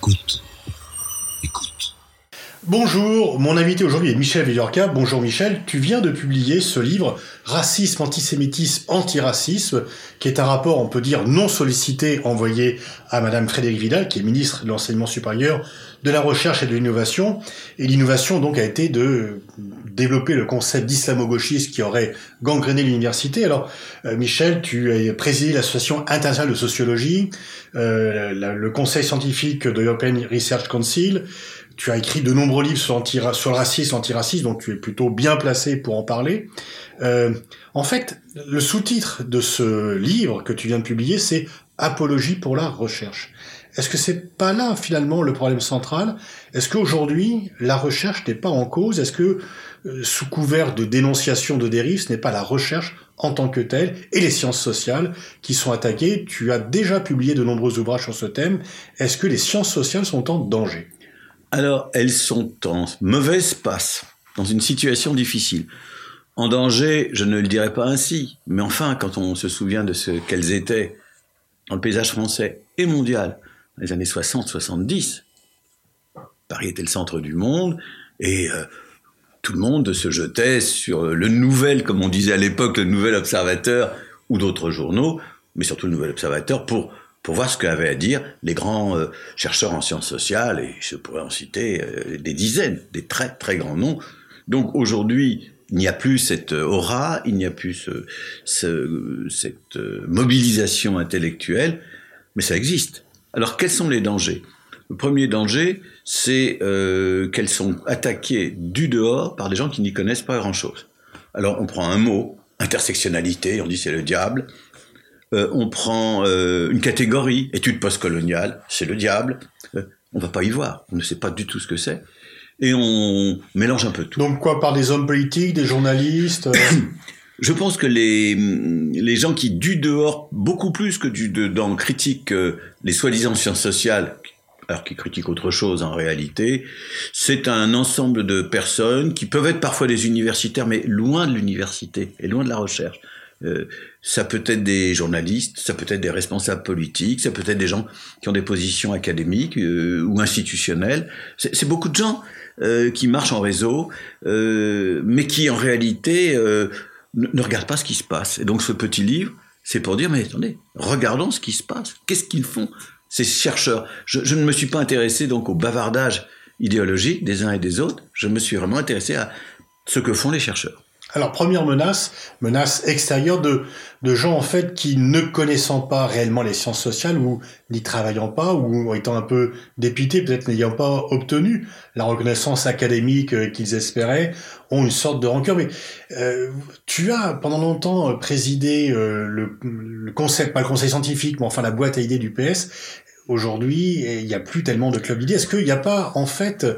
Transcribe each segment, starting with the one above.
Écoute. Bonjour, mon invité aujourd'hui est Michel Villorca. Bonjour Michel, tu viens de publier ce livre Racisme, antisémitisme, antiracisme, qui est un rapport, on peut dire, non sollicité envoyé à Madame Frédérique Vidal, qui est ministre de l'Enseignement supérieur, de la Recherche et de l'Innovation. Et l'innovation donc a été de développer le concept d'islamo-gauchisme qui aurait gangréné l'université. Alors euh, Michel, tu as présidé l'Association internationale de sociologie, euh, le conseil scientifique de l'European Research Council, tu as écrit de nombreux livres sur, sur le racisme, antiracisme, donc tu es plutôt bien placé pour en parler. Euh, en fait, le sous-titre de ce livre que tu viens de publier, c'est Apologie pour la recherche. Est-ce que c'est pas là finalement le problème central? Est-ce qu'aujourd'hui la recherche n'est pas en cause? Est-ce que euh, sous couvert de dénonciation de dérives, ce n'est pas la recherche en tant que telle et les sciences sociales qui sont attaquées? Tu as déjà publié de nombreux ouvrages sur ce thème. Est-ce que les sciences sociales sont en danger? Alors, elles sont en mauvaise passe, dans une situation difficile. En danger, je ne le dirais pas ainsi, mais enfin, quand on se souvient de ce qu'elles étaient dans le paysage français et mondial, dans les années 60-70, Paris était le centre du monde, et euh, tout le monde se jetait sur le nouvel, comme on disait à l'époque, le nouvel observateur ou d'autres journaux, mais surtout le nouvel observateur pour pour voir ce qu'avaient à dire les grands euh, chercheurs en sciences sociales, et je pourrais en citer euh, des dizaines, des très très grands noms. Donc aujourd'hui, il n'y a plus cette aura, il n'y a plus ce, cette euh, mobilisation intellectuelle, mais ça existe. Alors quels sont les dangers? Le premier danger, c'est qu'elles sont attaquées du dehors par des gens qui n'y connaissent pas grand-chose. Alors on prend un mot, intersectionnalité, on dit c'est le diable, euh, on prend euh, une catégorie, études postcoloniales, c'est le diable. Euh, on va pas y voir, on ne sait pas du tout ce que c'est. Et on mélange un peu tout. Donc quoi, par des hommes politiques, des journalistes Je pense que les, les gens qui, du dehors, beaucoup plus que du dedans, critiquent les soi-disant sciences sociales, alors qu'ils critiquent autre chose en réalité, c'est un ensemble de personnes qui peuvent être parfois des universitaires, mais loin de l'université et loin de la recherche. Euh, ça peut être des journalistes, ça peut être des responsables politiques, ça peut être des gens qui ont des positions académiques euh, ou institutionnelles. C'est beaucoup de gens euh, qui marchent en réseau, mais qui en réalité ne, regardent pas ce qui se passe. Et donc ce petit livre, c'est pour dire, mais attendez, regardons ce qui se passe. Qu'est-ce qu'ils font ces chercheurs? Je, je, ne me suis pas intéressé donc au bavardage idéologique des uns et des autres. Je me suis vraiment intéressé à ce que font les chercheurs. Alors première menace, menace extérieure de, de gens en fait qui ne connaissant pas réellement les sciences sociales ou n'y travaillant pas ou étant un peu dépités, peut-être n'ayant pas obtenu la reconnaissance académique euh, qu'ils espéraient, ont une sorte de rancœur. Mais euh, tu as pendant longtemps présidé euh, le, le conseil, pas le conseil scientifique, mais enfin la boîte à idées du PS. Aujourd'hui, il n'y a plus tellement de clubs d'idées. Est-ce qu'il n'y a pas en fait euh,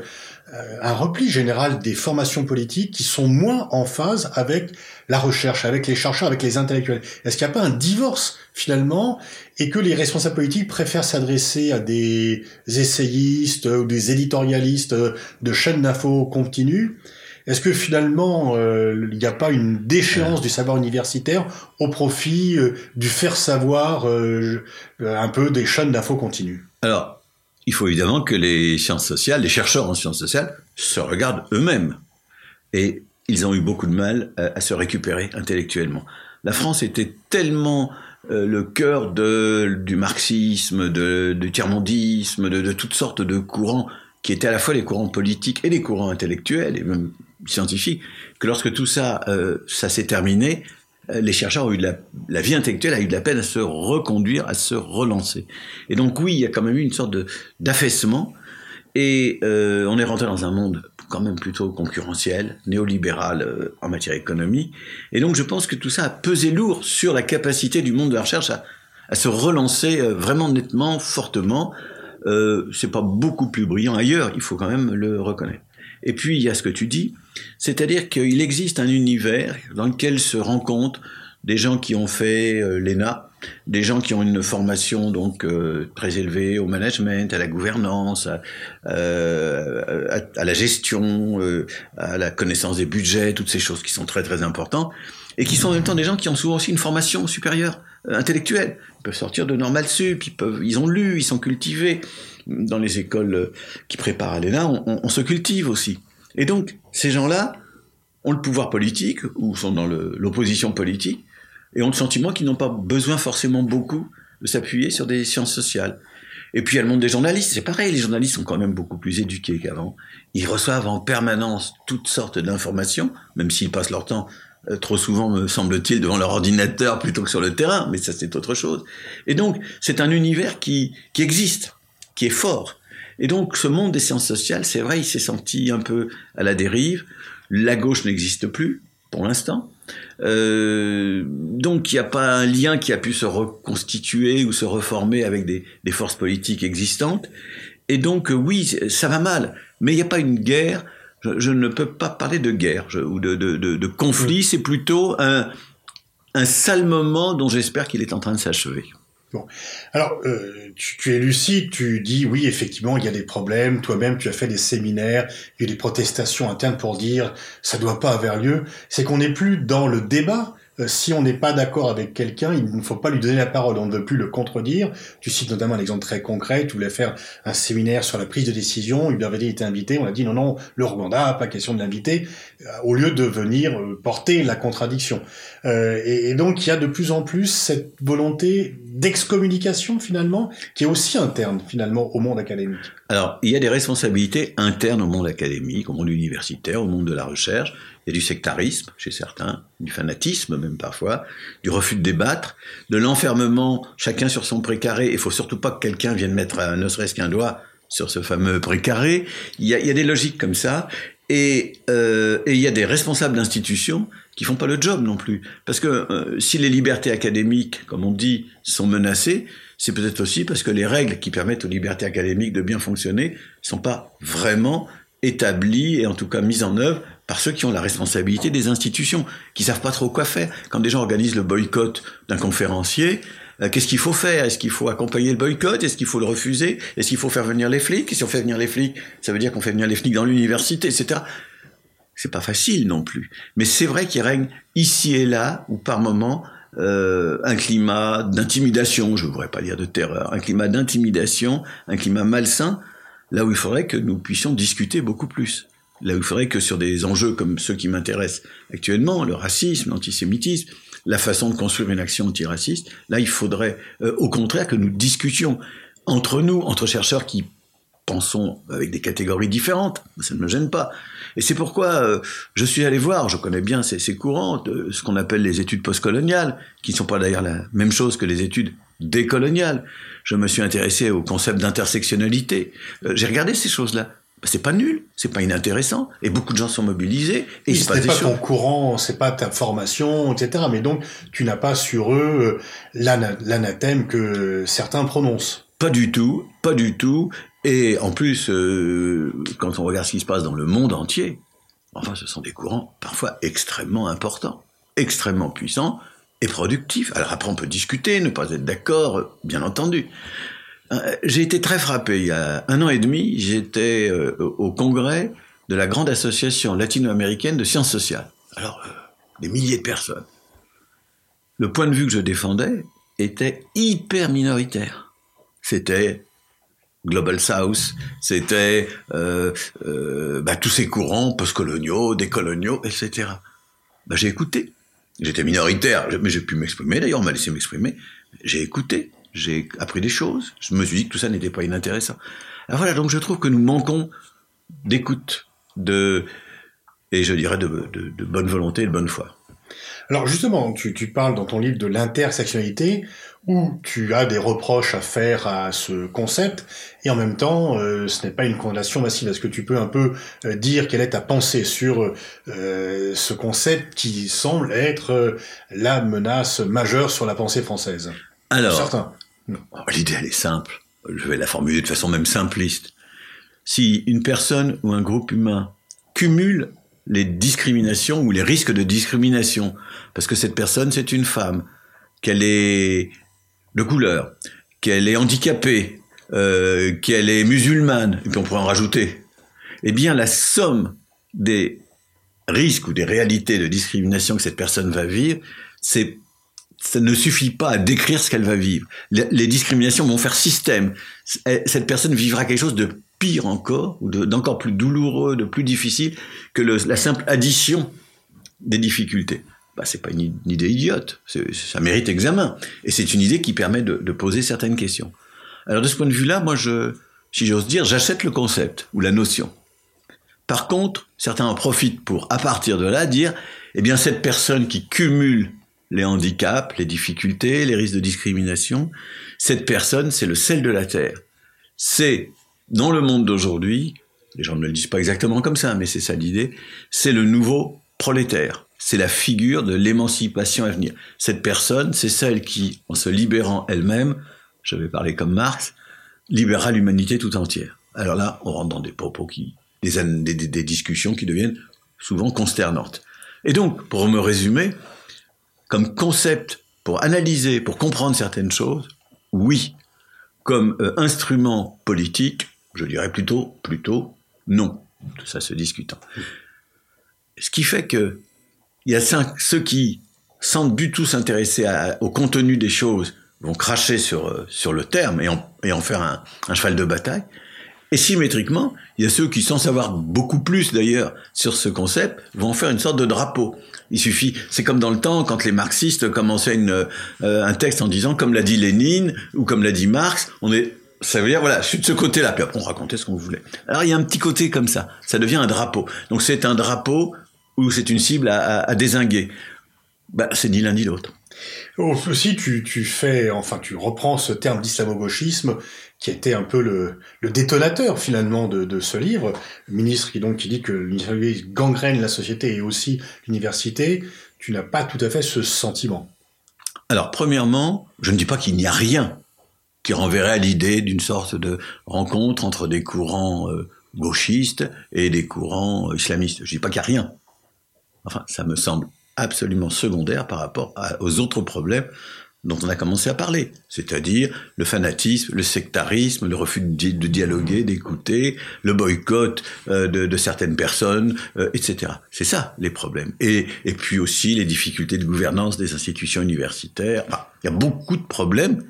un repli général des formations politiques qui sont moins en phase avec la recherche, avec les chercheurs, avec les intellectuels. Est-ce qu'il n'y a pas un divorce finalement et que les responsables politiques préfèrent s'adresser à des essayistes ou des éditorialistes de chaînes d'infos continues? Est-ce que finalement, euh, il n'y a pas une déchéance du savoir universitaire au profit euh, du faire savoir un peu des chaînes d'infos continues? Alors, il faut évidemment que les sciences sociales, les chercheurs en sciences sociales, se regardent eux-mêmes. Et ils ont eu beaucoup de mal à, se récupérer intellectuellement. La France était tellement euh, le cœur de, du marxisme, du tiers-mondisme, de, toutes sortes de courants qui étaient à la fois les courants politiques et les courants intellectuels et même scientifiques, que lorsque tout ça, euh, ça s'est terminé, euh, les chercheurs ont eu de la, la, vie intellectuelle a eu de la peine à se reconduire, à se relancer. Et donc oui, il y a quand même eu une sorte d'affaissement. Et euh, on est rentré dans un monde quand même plutôt concurrentiel, néolibéral euh, en matière économique. Et donc je pense que tout ça a pesé lourd sur la capacité du monde de la recherche à, à se relancer euh, vraiment nettement, fortement. Euh, c'est pas beaucoup plus brillant ailleurs, il faut quand même le reconnaître. Et puis il y a ce que tu dis, c'est-à-dire qu'il existe un univers dans lequel se rencontrent des gens qui ont fait euh, l'ENA, des gens qui ont une formation donc euh, très élevée au management, à la gouvernance, à, euh, à, la gestion, euh, à la connaissance des budgets, toutes ces choses qui sont très très importantes, et qui sont en même temps des gens qui ont souvent aussi une formation supérieure intellectuels. Ils peuvent sortir de normal sup, ils, ont lu, ils sont cultivés. Dans les écoles euh, qui préparent à l'ENA, on, on, se cultive aussi. Et donc, ces gens-là ont le pouvoir politique, ou sont dans l'opposition politique, et ont le sentiment qu'ils n'ont pas besoin forcément beaucoup de s'appuyer sur des sciences sociales. Et puis il y a le monde des journalistes, c'est pareil, les journalistes sont quand même beaucoup plus éduqués qu'avant. Ils reçoivent en permanence toutes sortes d'informations, même s'ils passent leur temps euh, trop souvent, me semble-t-il, devant leur ordinateur plutôt que sur le terrain, mais ça c'est autre chose. Et donc c'est un univers qui, qui existe, qui est fort. Et donc ce monde des sciences sociales, c'est vrai, il s'est senti un peu à la dérive. La gauche n'existe plus, pour l'instant. Euh, donc il n'y a pas un lien qui a pu se reconstituer ou se reformer avec des, des forces politiques existantes. Et donc euh, oui, ça va mal, mais il n'y a pas une guerre. Je, je, ne peux pas parler de guerre je, ou de, de, de, de conflit, c'est plutôt un, un sale moment dont j'espère qu'il est en train de s'achever. Bon. Alors, euh, tu, tu, es lucide, tu dis oui, effectivement, il y a des problèmes. Toi-même, tu as fait des séminaires, il y a eu des protestations internes pour dire ça doit pas avoir lieu. C'est qu'on n'est plus dans le débat, si on n'est pas d'accord avec quelqu'un, il ne faut pas lui donner la parole, on ne veut plus le contredire. Tu cites notamment un exemple très concret, tu voulais faire un séminaire sur la prise de décision, Hubert Védé était invité, on a dit non, non, le Rwanda, pas question de l'inviter, euh, au lieu de venir euh, porter la contradiction. Euh, et, donc il y a de plus en plus cette volonté d'excommunication finalement, qui est aussi interne finalement au monde académique. Alors, il y a des responsabilités internes au monde académique, au monde universitaire, au monde de la recherche, il y a du sectarisme chez certains, du fanatisme même parfois, du refus de débattre, de l'enfermement, chacun sur son précaré. Il faut surtout pas que quelqu'un vienne mettre un, ne serait-ce qu'un doigt sur ce fameux précaré. Il y a, il y a des logiques comme ça. Et, euh, il y a des responsables d'institutions qui font pas le job non plus. Parce que euh, si les libertés académiques, comme on dit, sont menacées, c'est peut-être aussi parce que les règles qui permettent aux libertés académiques de bien fonctionner sont pas vraiment établies et en tout cas mises en œuvre par ceux qui ont la responsabilité des institutions, qui savent pas trop quoi faire. Quand des gens organisent le boycott d'un conférencier, euh, qu'est-ce qu'il faut faire? Est-ce qu'il faut accompagner le boycott? Est-ce qu'il faut le refuser? Est-ce qu'il faut faire venir les flics? Et si on fait venir les flics, ça veut dire qu'on fait venir les flics dans l'université, etc. C'est pas facile non plus. Mais c'est vrai qu'il règne ici et là, ou par moments, euh, un climat d'intimidation, je ne voudrais pas dire de terreur, un climat d'intimidation, un climat malsain, là où il faudrait que nous puissions discuter beaucoup plus là il faudrait que sur des enjeux comme ceux qui m'intéressent actuellement, le racisme, l'antisémitisme, la façon de construire une action antiraciste, là il faudrait euh, au contraire que nous discutions entre nous, entre chercheurs qui pensons avec des catégories différentes, ça ne me gêne pas. Et c'est pourquoi euh, je suis allé voir, je connais bien ces, courants, de ce qu'on appelle les études postcoloniales, qui ne sont pas d'ailleurs la même chose que les études décoloniales. Je me suis intéressé au concept d'intersectionnalité. Euh, J'ai regardé ces choses-là c'est pas nul, c'est pas inintéressant, et beaucoup de gens sont mobilisés. Et ce n'est pas ton courant, c'est pas ta formation, etc. Mais donc, tu n'as pas sur eux euh, l'anathème que certains prononcent. Pas du tout, pas du tout. Et en plus, euh, quand on regarde ce qui se passe dans le monde entier, enfin, ce sont des courants parfois extrêmement importants, extrêmement puissants et productifs. Alors après, on peut discuter, ne pas être d'accord, bien entendu. Euh, j'ai été très frappé. Il y a un an et demi, j'étais euh, au congrès de la grande association latino-américaine de sciences sociales. Alors, euh, des milliers de personnes. Le point de vue que je défendais était hyper minoritaire. C'était Global South, c'était bah, tous ces courants postcoloniaux, décoloniaux, etc. Bah, j'ai écouté. J'étais minoritaire, mais j'ai pu m'exprimer. D'ailleurs, on m'a laissé m'exprimer. J'ai écouté j'ai appris des choses, je me suis dit que tout ça n'était pas inintéressant. Alors voilà, donc je trouve que nous manquons d'écoute, de, et je dirais de, de, de, bonne volonté et de bonne foi. Alors justement, tu, tu parles dans ton livre de l'intersectionnalité, où tu as des reproches à faire à ce concept, et en même temps, euh, ce n'est pas une condamnation massive. Est-ce que tu peux un peu euh, dire quelle est ta pensée sur euh, ce concept qui semble être la menace majeure sur la pensée française? Alors, Certains. L'idée, elle est simple. Je vais la formuler de façon même simpliste. Si une personne ou un groupe humain cumule les discriminations ou les risques de discrimination, parce que cette personne, c'est une femme, qu'elle est de couleur, qu'elle est handicapée, euh, qu'elle est musulmane, et puis on pourrait en rajouter, eh bien la somme des risques ou des réalités de discrimination que cette personne va vivre, c'est ça ne suffit pas à décrire ce qu'elle va vivre. Les, discriminations vont faire système. Cette personne vivra quelque chose de pire encore, ou d'encore plus douloureux, de plus difficile que la simple addition des difficultés. Bah, c'est pas une, idée idiote, ça mérite examen. Et c'est une idée qui permet de, poser certaines questions. Alors de ce point de vue-là, moi, si j'ose dire, j'achète le concept ou la notion. Par contre, certains en profitent pour, à partir de là, dire, eh bien, cette personne qui cumule les handicaps, les difficultés, les risques de discrimination, cette personne, c'est le sel de la terre. C'est dans le monde d'aujourd'hui, les gens ne le disent pas exactement comme ça, mais c'est ça l'idée, c'est le nouveau prolétaire. C'est la figure de l'émancipation à venir. Cette personne, c'est celle qui, en se libérant elle-même, je vais parler comme Marx, libérera l'humanité tout entière. Alors là, on rentre dans des propos qui, des, discussions qui deviennent souvent consternantes. Et donc, pour me résumer, comme concept pour analyser, pour comprendre certaines choses, oui. Comme euh, instrument politique, je dirais plutôt, plutôt non. Tout ça se discutant. Ce qui fait que y a ceux qui, sans du tout s'intéresser au contenu des choses, vont cracher sur, euh, le terme et en, faire un, cheval de bataille. Et symétriquement, il y a ceux qui, sans savoir beaucoup plus d'ailleurs sur ce concept, vont faire une sorte de drapeau. Il suffit, c'est comme dans le temps quand les marxistes commençaient euh, un texte en disant comme l'a dit Lénine ou comme l'a dit Marx, on est ça veut dire, voilà, je suis de ce côté-là. Puis après, on racontait ce qu'on voulait. Alors, il y a un petit côté comme ça. Ça devient un drapeau. Donc, c'est un drapeau ou c'est une cible à désinguer. Bah, c'est ni l'un ni l'autre. Aussi, tu, tu fais, enfin, tu reprends ce terme d'islamo-gauchisme qui était un peu le, le détonateur finalement de, de, ce livre. Le ministre qui donc qui dit que l'université gangrène la société et aussi l'université. Tu n'as pas tout à fait ce sentiment. Alors, premièrement, je ne dis pas qu'il n'y a rien qui renverrait à l'idée d'une sorte de rencontre entre des courants euh, gauchistes et des courants euh, islamistes. Je dis pas qu'il n'y a rien. Enfin, ça me semble absolument secondaire par rapport aux autres problèmes dont on a commencé à parler, c'est-à-dire le fanatisme, le sectarisme, le refus de, dialoguer, d'écouter, le boycott euh, de, certaines personnes, euh, etc. C'est ça les problèmes. Et, et puis aussi les difficultés de gouvernance des institutions universitaires. Il y a beaucoup de problèmes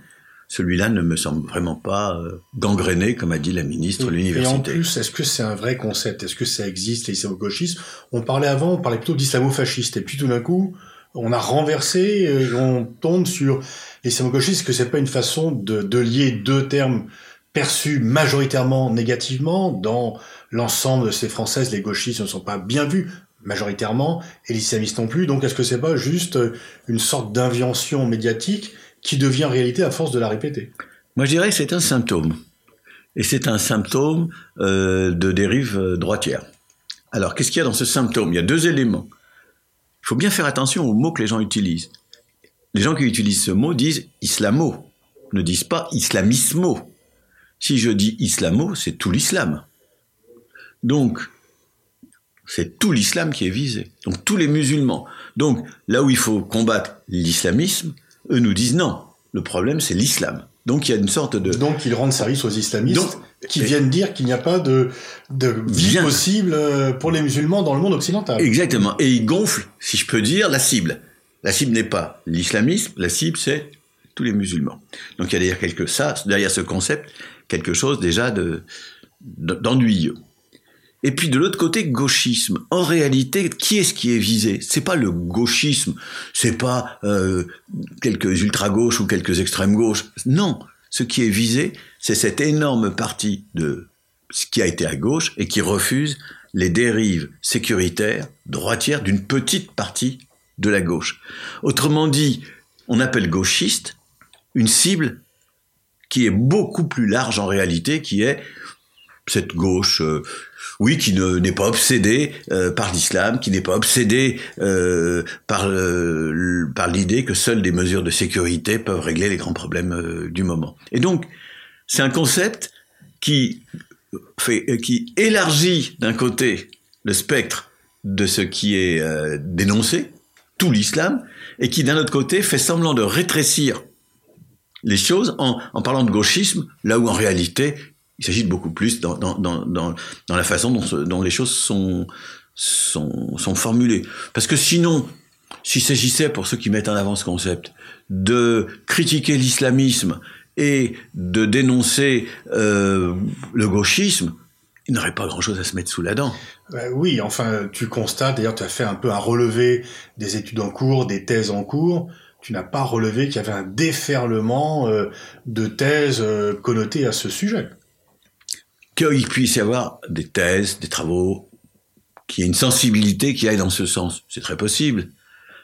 celui-là ne me semble vraiment pas euh, gangréné, comme a dit la ministre de l'université. Et en plus, est-ce que c'est un vrai concept? Est-ce que ça existe, l'islamo-gauchisme? On parlait avant, on parlait plutôt d'islamo-fasciste, et puis tout d'un coup, on a renversé, et on tombe sur l'islamo-gauchisme, que c'est pas une façon de, de lier deux termes perçus majoritairement négativement dans l'ensemble de ces Françaises, les gauchistes ne sont pas bien vus majoritairement, et les islamistes non plus. Donc est-ce que c'est pas juste une sorte d'invention médiatique qui devient réalité à force de la répéter. Moi, je dirais que c'est un symptôme. Et c'est un symptôme euh, de dérive euh, droitière. Alors, qu'est-ce qu'il y a dans ce symptôme? Il y a deux éléments. Il faut bien faire attention aux mots que les gens utilisent. Les gens qui utilisent ce mot disent islamo, ne disent pas islamismo. Si je dis islamo, c'est tout l'islam. Donc, c'est tout l'islam qui est visé. Donc, tous les musulmans. Donc, là où il faut combattre l'islamisme, eux nous disent non. Le problème, c'est l'islam. Donc il y a une sorte de... Donc ils rendent service aux islamistes Donc, qui viennent dire qu'il n'y a pas de, de vie bien. possible euh, pour les musulmans dans le monde occidental. Exactement. Et ils gonflent, si je peux dire, la cible. La cible n'est pas l'islamisme, la cible c'est tous les musulmans. Donc il y a derrière, quelque, ça, derrière ce concept quelque chose déjà de, d'ennuyeux. Et puis de l'autre côté, gauchisme. En réalité, qui est-ce qui est visé? C'est pas le gauchisme, c'est pas euh, quelques ultra-gauches ou quelques extrêmes-gauches. Non, ce qui est visé, c'est cette énorme partie de ce qui a été à gauche et qui refuse les dérives sécuritaires, droitières d'une petite partie de la gauche. Autrement dit, on appelle gauchiste une cible qui est beaucoup plus large en réalité, qui est cette gauche, euh, oui, qui n'est pas obsédée euh, par l'islam, qui n'est pas obsédée euh, par, par l'idée que seules des mesures de sécurité peuvent régler les grands problèmes euh, du moment. Et donc, c'est un concept qui, fait, qui élargit d'un côté le spectre de ce qui est dénoncé, tout l'islam, et qui d'un autre côté fait semblant de rétrécir les choses en, parlant de gauchisme, là où en réalité il s'agit de beaucoup plus dans, dans, dans, dans, la façon dont, dont les choses sont, sont, sont formulées. Parce que sinon, s'il s'agissait, pour ceux qui mettent en avant ce concept, de critiquer l'islamisme et de dénoncer euh, le gauchisme, il n'aurait pas grand-chose à se mettre sous la dent. Euh, oui, enfin, tu constates, d'ailleurs, tu as fait un peu un relevé des études en cours, des thèses en cours. Tu n'as pas relevé qu'il y avait un déferlement euh, de thèses connotées à ce sujet. Qu'il puisse y avoir des thèses, des travaux, qu'il y ait une sensibilité qui aille dans ce sens, c'est très possible.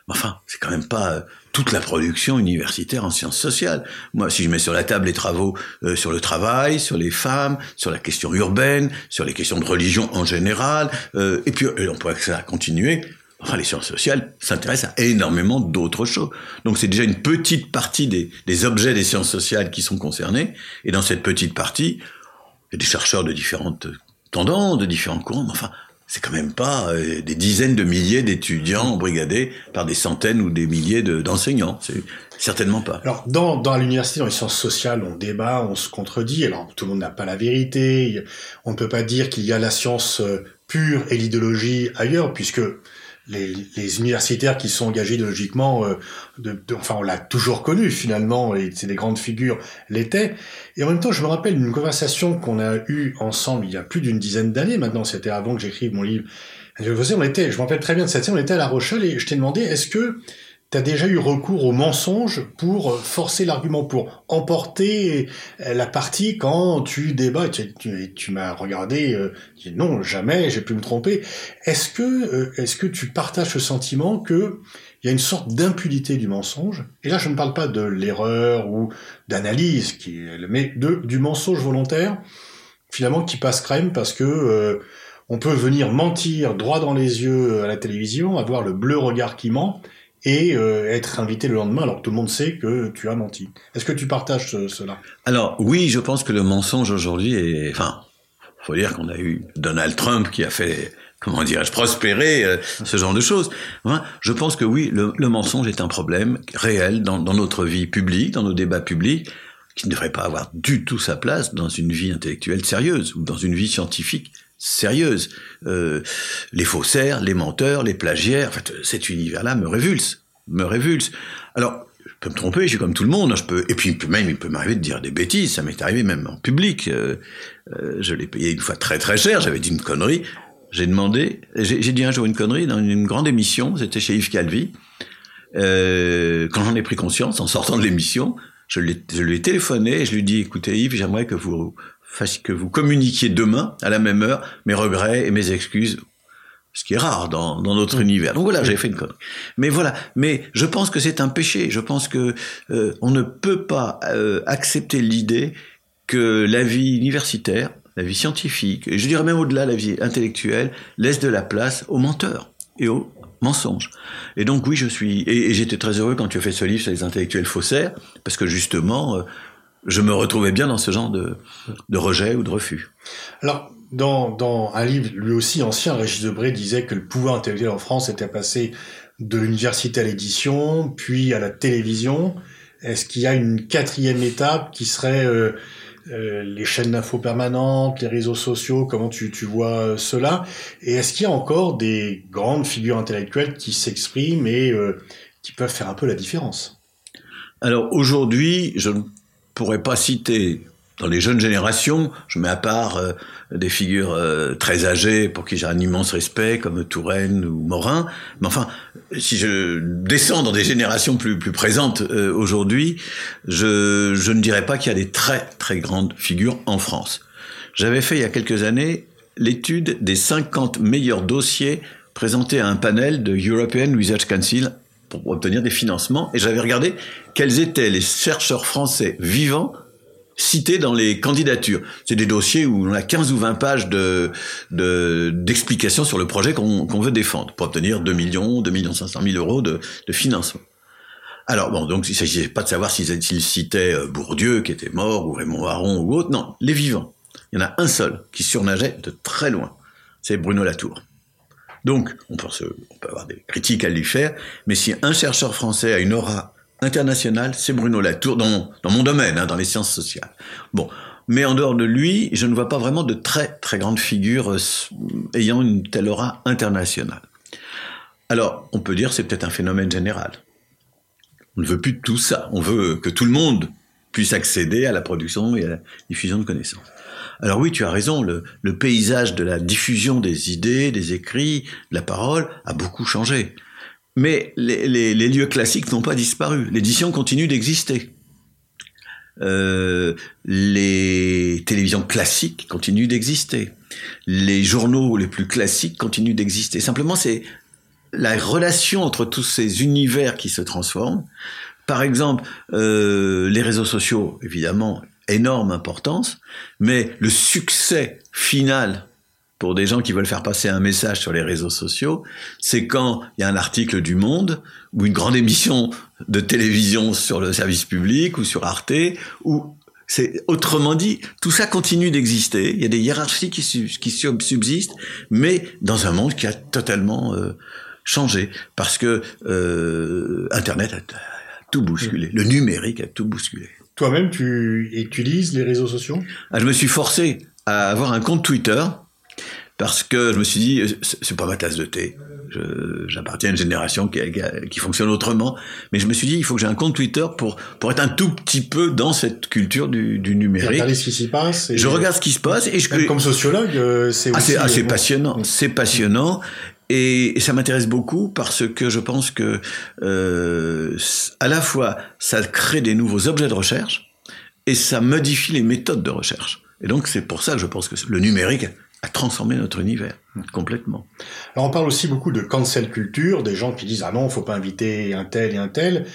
Mais enfin, c'est quand même pas euh, toute la production universitaire en sciences sociales. Moi, si je mets sur la table les travaux euh, sur le travail, sur les femmes, sur la question urbaine, sur les questions de religion en général, euh, et puis on pourrait ça continuer. Enfin, les sciences sociales s'intéressent à énormément d'autres choses. Donc c'est déjà une petite partie des, objets des sciences sociales qui sont concernés. Et dans cette petite partie, y a des chercheurs de différentes tendances, de différents courants. Mais enfin, c'est quand même pas euh, des dizaines de milliers d'étudiants brigadés par des centaines ou des milliers d'enseignants. certainement pas. Alors, dans, dans l'université, dans les sciences sociales, on débat, on se contredit. Alors, tout le monde n'a pas la vérité. On ne peut pas dire qu'il y a la science euh, pure et l'idéologie ailleurs, puisque les, les, universitaires qui sont engagés idéologiquement, euh, de, enfin on l'a toujours connu finalement, et c'est des grandes figures l'étaient. Et en même temps, je me rappelle d'une conversation qu'on a eue ensemble il y a plus d'une dizaine d'années maintenant, c'était avant que j'écrive mon livre. on était, je me rappelle très bien de cette scène, on était à La Rochelle et je t'ai demandé, est-ce que tu as déjà eu recours au mensonge pour euh, forcer l'argument, pour emporter euh, la partie quand tu débats. Tu, tu, m'as regardé, euh, dit non, jamais, j'ai pu me tromper. Est-ce que, euh, est-ce que tu partages ce sentiment que il y a une sorte d'impunité du mensonge? Et là, je ne parle pas de l'erreur ou d'analyse, qui, mais de, du mensonge volontaire, finalement, qui passe crème parce que on peut venir mentir droit dans les yeux à la télévision, avoir le bleu regard qui ment, et euh, être invité le lendemain alors que tout le monde sait que tu as menti. Est-ce que tu partages cela? Alors oui, je pense que le mensonge aujourd'hui est... Enfin, faut dire qu'on a eu Donald Trump qui a fait, comment dirais-je, prospérer euh, ce genre de choses. je pense que oui, le, mensonge est un problème réel dans notre vie publique, dans nos débats publics, qui ne devrait pas avoir du tout sa place dans une vie intellectuelle sérieuse ou dans une vie scientifique sérieuse. Euh, les faussaires, les menteurs, les plagiaires, en fait, cet univers-là me révulse, me révulse. Alors, je peux me tromper, je suis comme tout le monde, hein, je peux, et puis même il peut m'arriver de dire des bêtises, ça m'est arrivé même en public. Euh, euh, je l'ai payé une fois très très cher, j'avais dit une connerie. J'ai demandé, j'ai dit un jour une connerie dans une grande émission, c'était chez Yves Calvi. quand j'en ai pris conscience, en sortant de l'émission, je, je lui ai téléphoné et je lui ai dit, écoutez Yves, j'aimerais que vous que vous communiquiez demain, à la même heure, mes regrets et mes excuses ce qui est rare dans, dans notre univers. Donc voilà, j'ai fait une connerie. Mais voilà, mais je pense que c'est un péché. Je pense que euh, on ne peut pas euh, accepter l'idée que la vie universitaire, la vie scientifique, et je dirais même au-delà, la vie intellectuelle, laisse de la place aux menteurs et aux mensonges. Et donc oui, je suis et, j'étais très heureux quand tu as fait ce livre sur les intellectuels faussaires, parce que justement, euh, je me retrouvais bien dans ce genre de, de rejet ou de refus. Alors, dans, dans un livre, lui aussi ancien, Régis Debray disait que le pouvoir intellectuel en France était passé de l'université à l'édition, puis à la télévision. Est-ce qu'il y a une quatrième étape qui serait euh, euh, les chaînes d'infos permanentes, les réseaux sociaux? Comment tu, tu vois cela? Et est-ce qu'il y a encore des grandes figures intellectuelles qui s'expriment et euh, qui peuvent faire un peu la différence? Alors aujourd'hui, je ne pourrais pas citer dans les jeunes générations, je mets à part euh, des figures euh, très âgées pour qui j'ai un immense respect, comme Touraine ou Morin. Mais enfin, si je descends dans des générations plus, présentes euh, aujourd'hui, je, je ne dirais pas qu'il y a des très très grandes figures en France. J'avais fait il y a quelques années l'étude des 50 meilleurs dossiers présentés à un panel de European Research Council pour obtenir des financements, et j'avais regardé quels étaient les chercheurs français vivants cités dans les candidatures. C'est des dossiers où on a 15 ou 20 pages de d'explications sur le projet qu'on veut défendre pour obtenir 2 millions, 2 millions 500 000 euros de, de financement. Alors bon, donc il s'agissait pas de savoir s'ils citaient euh, Bourdieu qui était mort ou Raymond Aron ou autre, non, les vivants. Il y en a un seul qui surnageait de très loin, c'est Bruno Latour. Donc, on peut, avoir des critiques à lui faire, mais si un chercheur français a une aura internationale, c'est Bruno Latour, dans, mon domaine, hein, dans les sciences sociales. Bon, mais en dehors de lui, je ne vois pas vraiment de très très grandes figures euh, ayant une telle aura internationale. Alors, on peut dire c'est peut-être un phénomène général. On ne veut plus de tout ça. On veut que tout le monde puisse accéder à la production et à la diffusion de connaissances. Alors oui, tu as raison, le, paysage de la diffusion des idées, des écrits, de la parole a beaucoup changé. Mais les, lieux classiques n'ont pas disparu. L'édition continue d'exister. Euh, les télévisions classiques continuent d'exister. Les journaux les plus classiques continuent d'exister. Simplement, c'est la relation entre tous ces univers qui se transforment. Par exemple, euh, les réseaux sociaux, évidemment, énorme importance, mais le succès final pour des gens qui veulent faire passer un message sur les réseaux sociaux, c'est quand il y a un article du Monde ou une grande émission de télévision sur le service public ou sur Arte ou c'est autrement dit, tout ça continue d'exister. Il y a des hiérarchies qui, subsistent, mais dans un monde qui a totalement euh, changé parce que euh, Internet a tout bousculé, le numérique a tout bousculé. Toi-même, tu utilises les réseaux sociaux? Ah, Je me suis forcé à avoir un compte Twitter parce que je me suis dit, c'est pas ma tasse de thé. J'appartiens à une génération qui, qui, fonctionne autrement, mais je me suis dit, il faut que j'ai un compte Twitter pour pour être un tout petit peu dans cette culture du, du numérique. Regarder ce qui s'y passe. Je regarde ce qui se passe et je comme sociologue, euh, c'est ah, aussi ah, c'est passionnant, c'est passionnant et, ça m'intéresse beaucoup parce que je pense que euh, à la fois ça crée des nouveaux objets de recherche et ça modifie les méthodes de recherche. Et donc c'est pour ça que je pense que le numérique a transformé notre univers complètement. Alors on parle aussi beaucoup de cancel culture, des gens qui disent ah non, faut pas inviter un tel et un tel.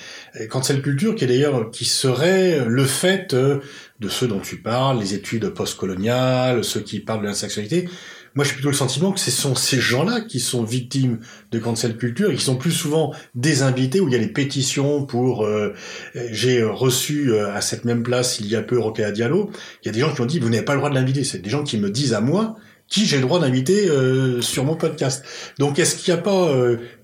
cancel culture qui est d'ailleurs qui serait le fait euh, de ceux dont tu parles, les études postcoloniales, ceux qui parlent de la sexualité, moi, j'ai plutôt le sentiment que ce sont ces gens-là qui sont victimes de cancel culture et qui sont plus souvent des invités où il y a les pétitions pour. Euh, j'ai reçu euh, à cette même place il y a peu Roquet Diallo. Il y a des gens qui ont dit vous n'avez pas le droit de l'inviter. C'est des gens qui me disent à moi qui j'ai le droit d'inviter euh, sur mon podcast. Donc est-ce qu'il n'y a pas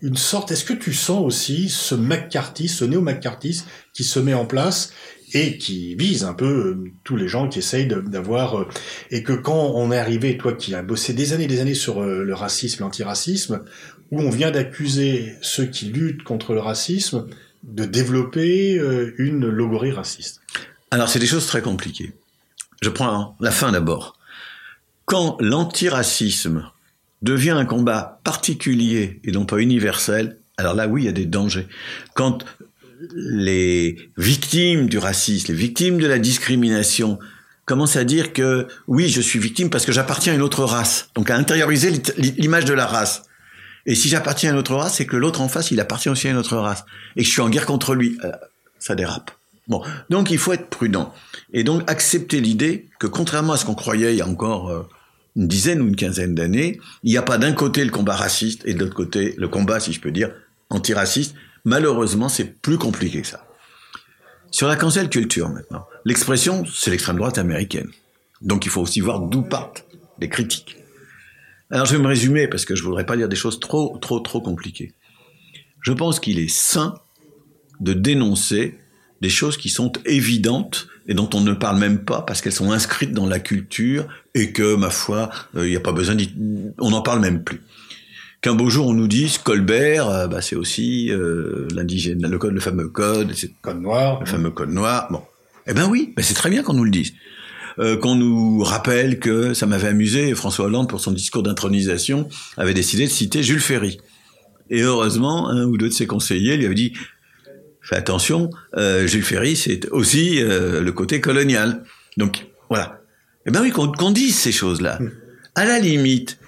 une sorte, est-ce que tu sens aussi ce McCarthy, ce néo-McCarthy qui se met en place et qui vise un peu euh, tous les gens qui essayent d'avoir euh, et que quand on est arrivé, toi qui as bossé des années et des années sur euh, le racisme, l'antiracisme, où on vient d'accuser ceux qui luttent contre le racisme de développer une logorie raciste? Alors c'est des choses très compliquées. Je prends la fin d'abord. Quand l'antiracisme devient un combat particulier et non pas universel, alors là oui, il y a des dangers. Quand les victimes du racisme, les victimes de la discrimination commencent à dire que oui, je suis victime parce que j'appartiens à une autre race. Donc à intérioriser l'image de la race. Et si j'appartiens à une autre race, c'est que l'autre en face, il appartient aussi à une autre race. Et que je suis en guerre contre lui. Euh, ça dérape. Bon, donc il faut être prudent. Et donc accepter l'idée que contrairement à ce qu'on croyait il y a encore euh, une dizaine ou une quinzaine d'années, il n'y a pas d'un côté le combat raciste et de l'autre côté le combat, si je peux dire, antiraciste. Malheureusement, c'est plus compliqué que ça. Sur la cancel culture maintenant, l'expression, c'est l'extrême droite américaine. Donc il faut aussi voir d'où partent les critiques. Alors je vais me résumer parce que je voudrais pas dire des choses trop, trop, trop compliquées. Je pense qu'il est sain de dénoncer des choses qui sont évidentes et dont on ne parle même pas parce qu'elles sont inscrites dans la culture et que, ma foi, euh, il n'y a pas besoin d'y... On n'en parle même plus qu'un beau jour on nous dise Colbert, euh, bah, c'est aussi euh, l'indigène, le code, le fameux code, c'est code noir, le fameux code noir. Bon, eh ben oui, c'est très bien qu'on nous le dise. Euh, qu'on nous rappelle que ça m'avait amusé, François Hollande pour son discours d'intronisation avait décidé de citer Jules Ferry. Et heureusement, un ou deux de ses conseillers lui avaient dit fais attention, Jules Ferry c'est aussi le côté colonial. Donc voilà. Eh ben oui, qu'on dise ces choses-là. Hmm. À la limite,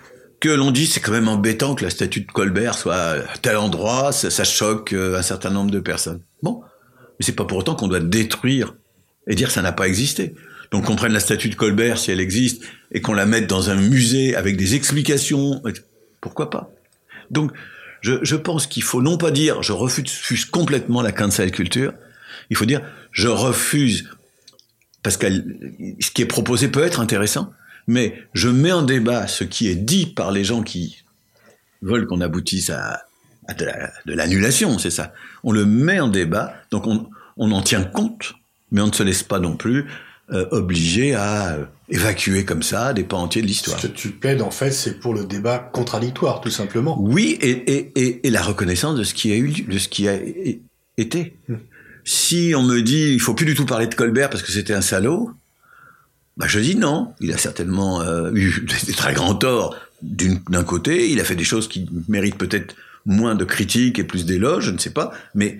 que l'on dit c'est quand même embêtant que la statue de Colbert soit à tel endroit, ça, choque euh, un certain nombre de personnes. Bon, mais c'est pas pour autant qu'on doit détruire et dire que ça n'a pas existé. Donc qu'on prenne la statue de Colbert si elle existe et qu'on la mette dans un musée avec des explications, pourquoi pas? Donc je, pense qu'il faut non pas dire je refuse complètement la cancel culture, il faut dire je refuse parce que ce qui est proposé peut être intéressant, mais je mets en débat ce qui est dit par les gens qui veulent qu'on aboutisse à, de l'annulation, c'est ça. On le met en débat, donc on, en tient compte, mais on ne se laisse pas non plus euh, obliger à euh, évacuer comme ça des pans entiers de l'histoire. Ce que tu plaides, en fait, c'est pour le débat contradictoire, tout simplement. Oui, et, et, et, et, la reconnaissance de ce qui a eu, de ce qui a été. Hmm. Si on me dit, il faut plus du tout parler de Colbert parce que c'était un salaud, bah je dis non. Il a certainement euh, eu des très grands torts d'un côté. Il a fait des choses qui méritent peut-être moins de critiques et plus d'éloges, je ne sais pas. Mais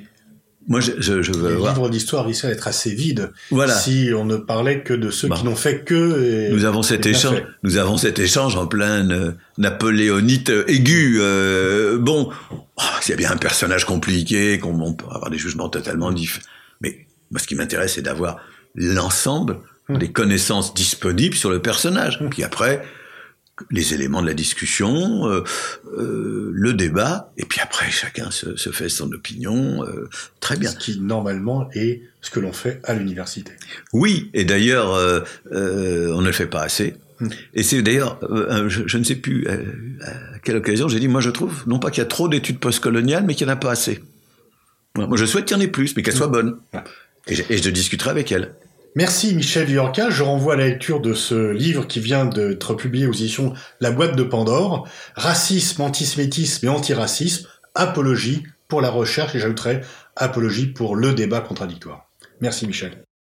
moi, je, je, je veux. Les livres d'histoire risquent d'être assez vides. Voilà. Si on ne parlait que de ceux qui n'ont fait que. nous avons cet échange. Nous avons cet échange en plein euh, napoléonite aigu. Euh, bon, oh, c'est bien un personnage compliqué, qu'on peut avoir des jugements totalement différents. Mais moi, ce qui m'intéresse, c'est d'avoir l'ensemble hum. des connaissances disponibles sur le personnage. Hum. Puis après, les éléments de la discussion, euh, euh, le débat, et puis après chacun se, se fait son opinion, euh, très bien. Ce qui normalement est ce que l'on fait à l'université. Oui, et d'ailleurs on ne le fait pas assez. Hmm. Et c'est d'ailleurs, je, je, ne sais plus à, quelle occasion, j'ai dit, moi je trouve, non pas qu'il y a trop d'études postcoloniales, mais qu'il n'y en a pas assez. Moi je souhaite qu'il y en ait plus, mais qu'elles soient bonnes. Et je, et je discuterai avec elles. Merci Michel Villorca. Je renvoie à la lecture de ce livre qui vient d'être publié aux éditions La boîte de Pandore. Racisme, antisémitisme et antiracisme. Apologie pour la recherche et j'ajouterai apologie pour le débat contradictoire. Merci Michel.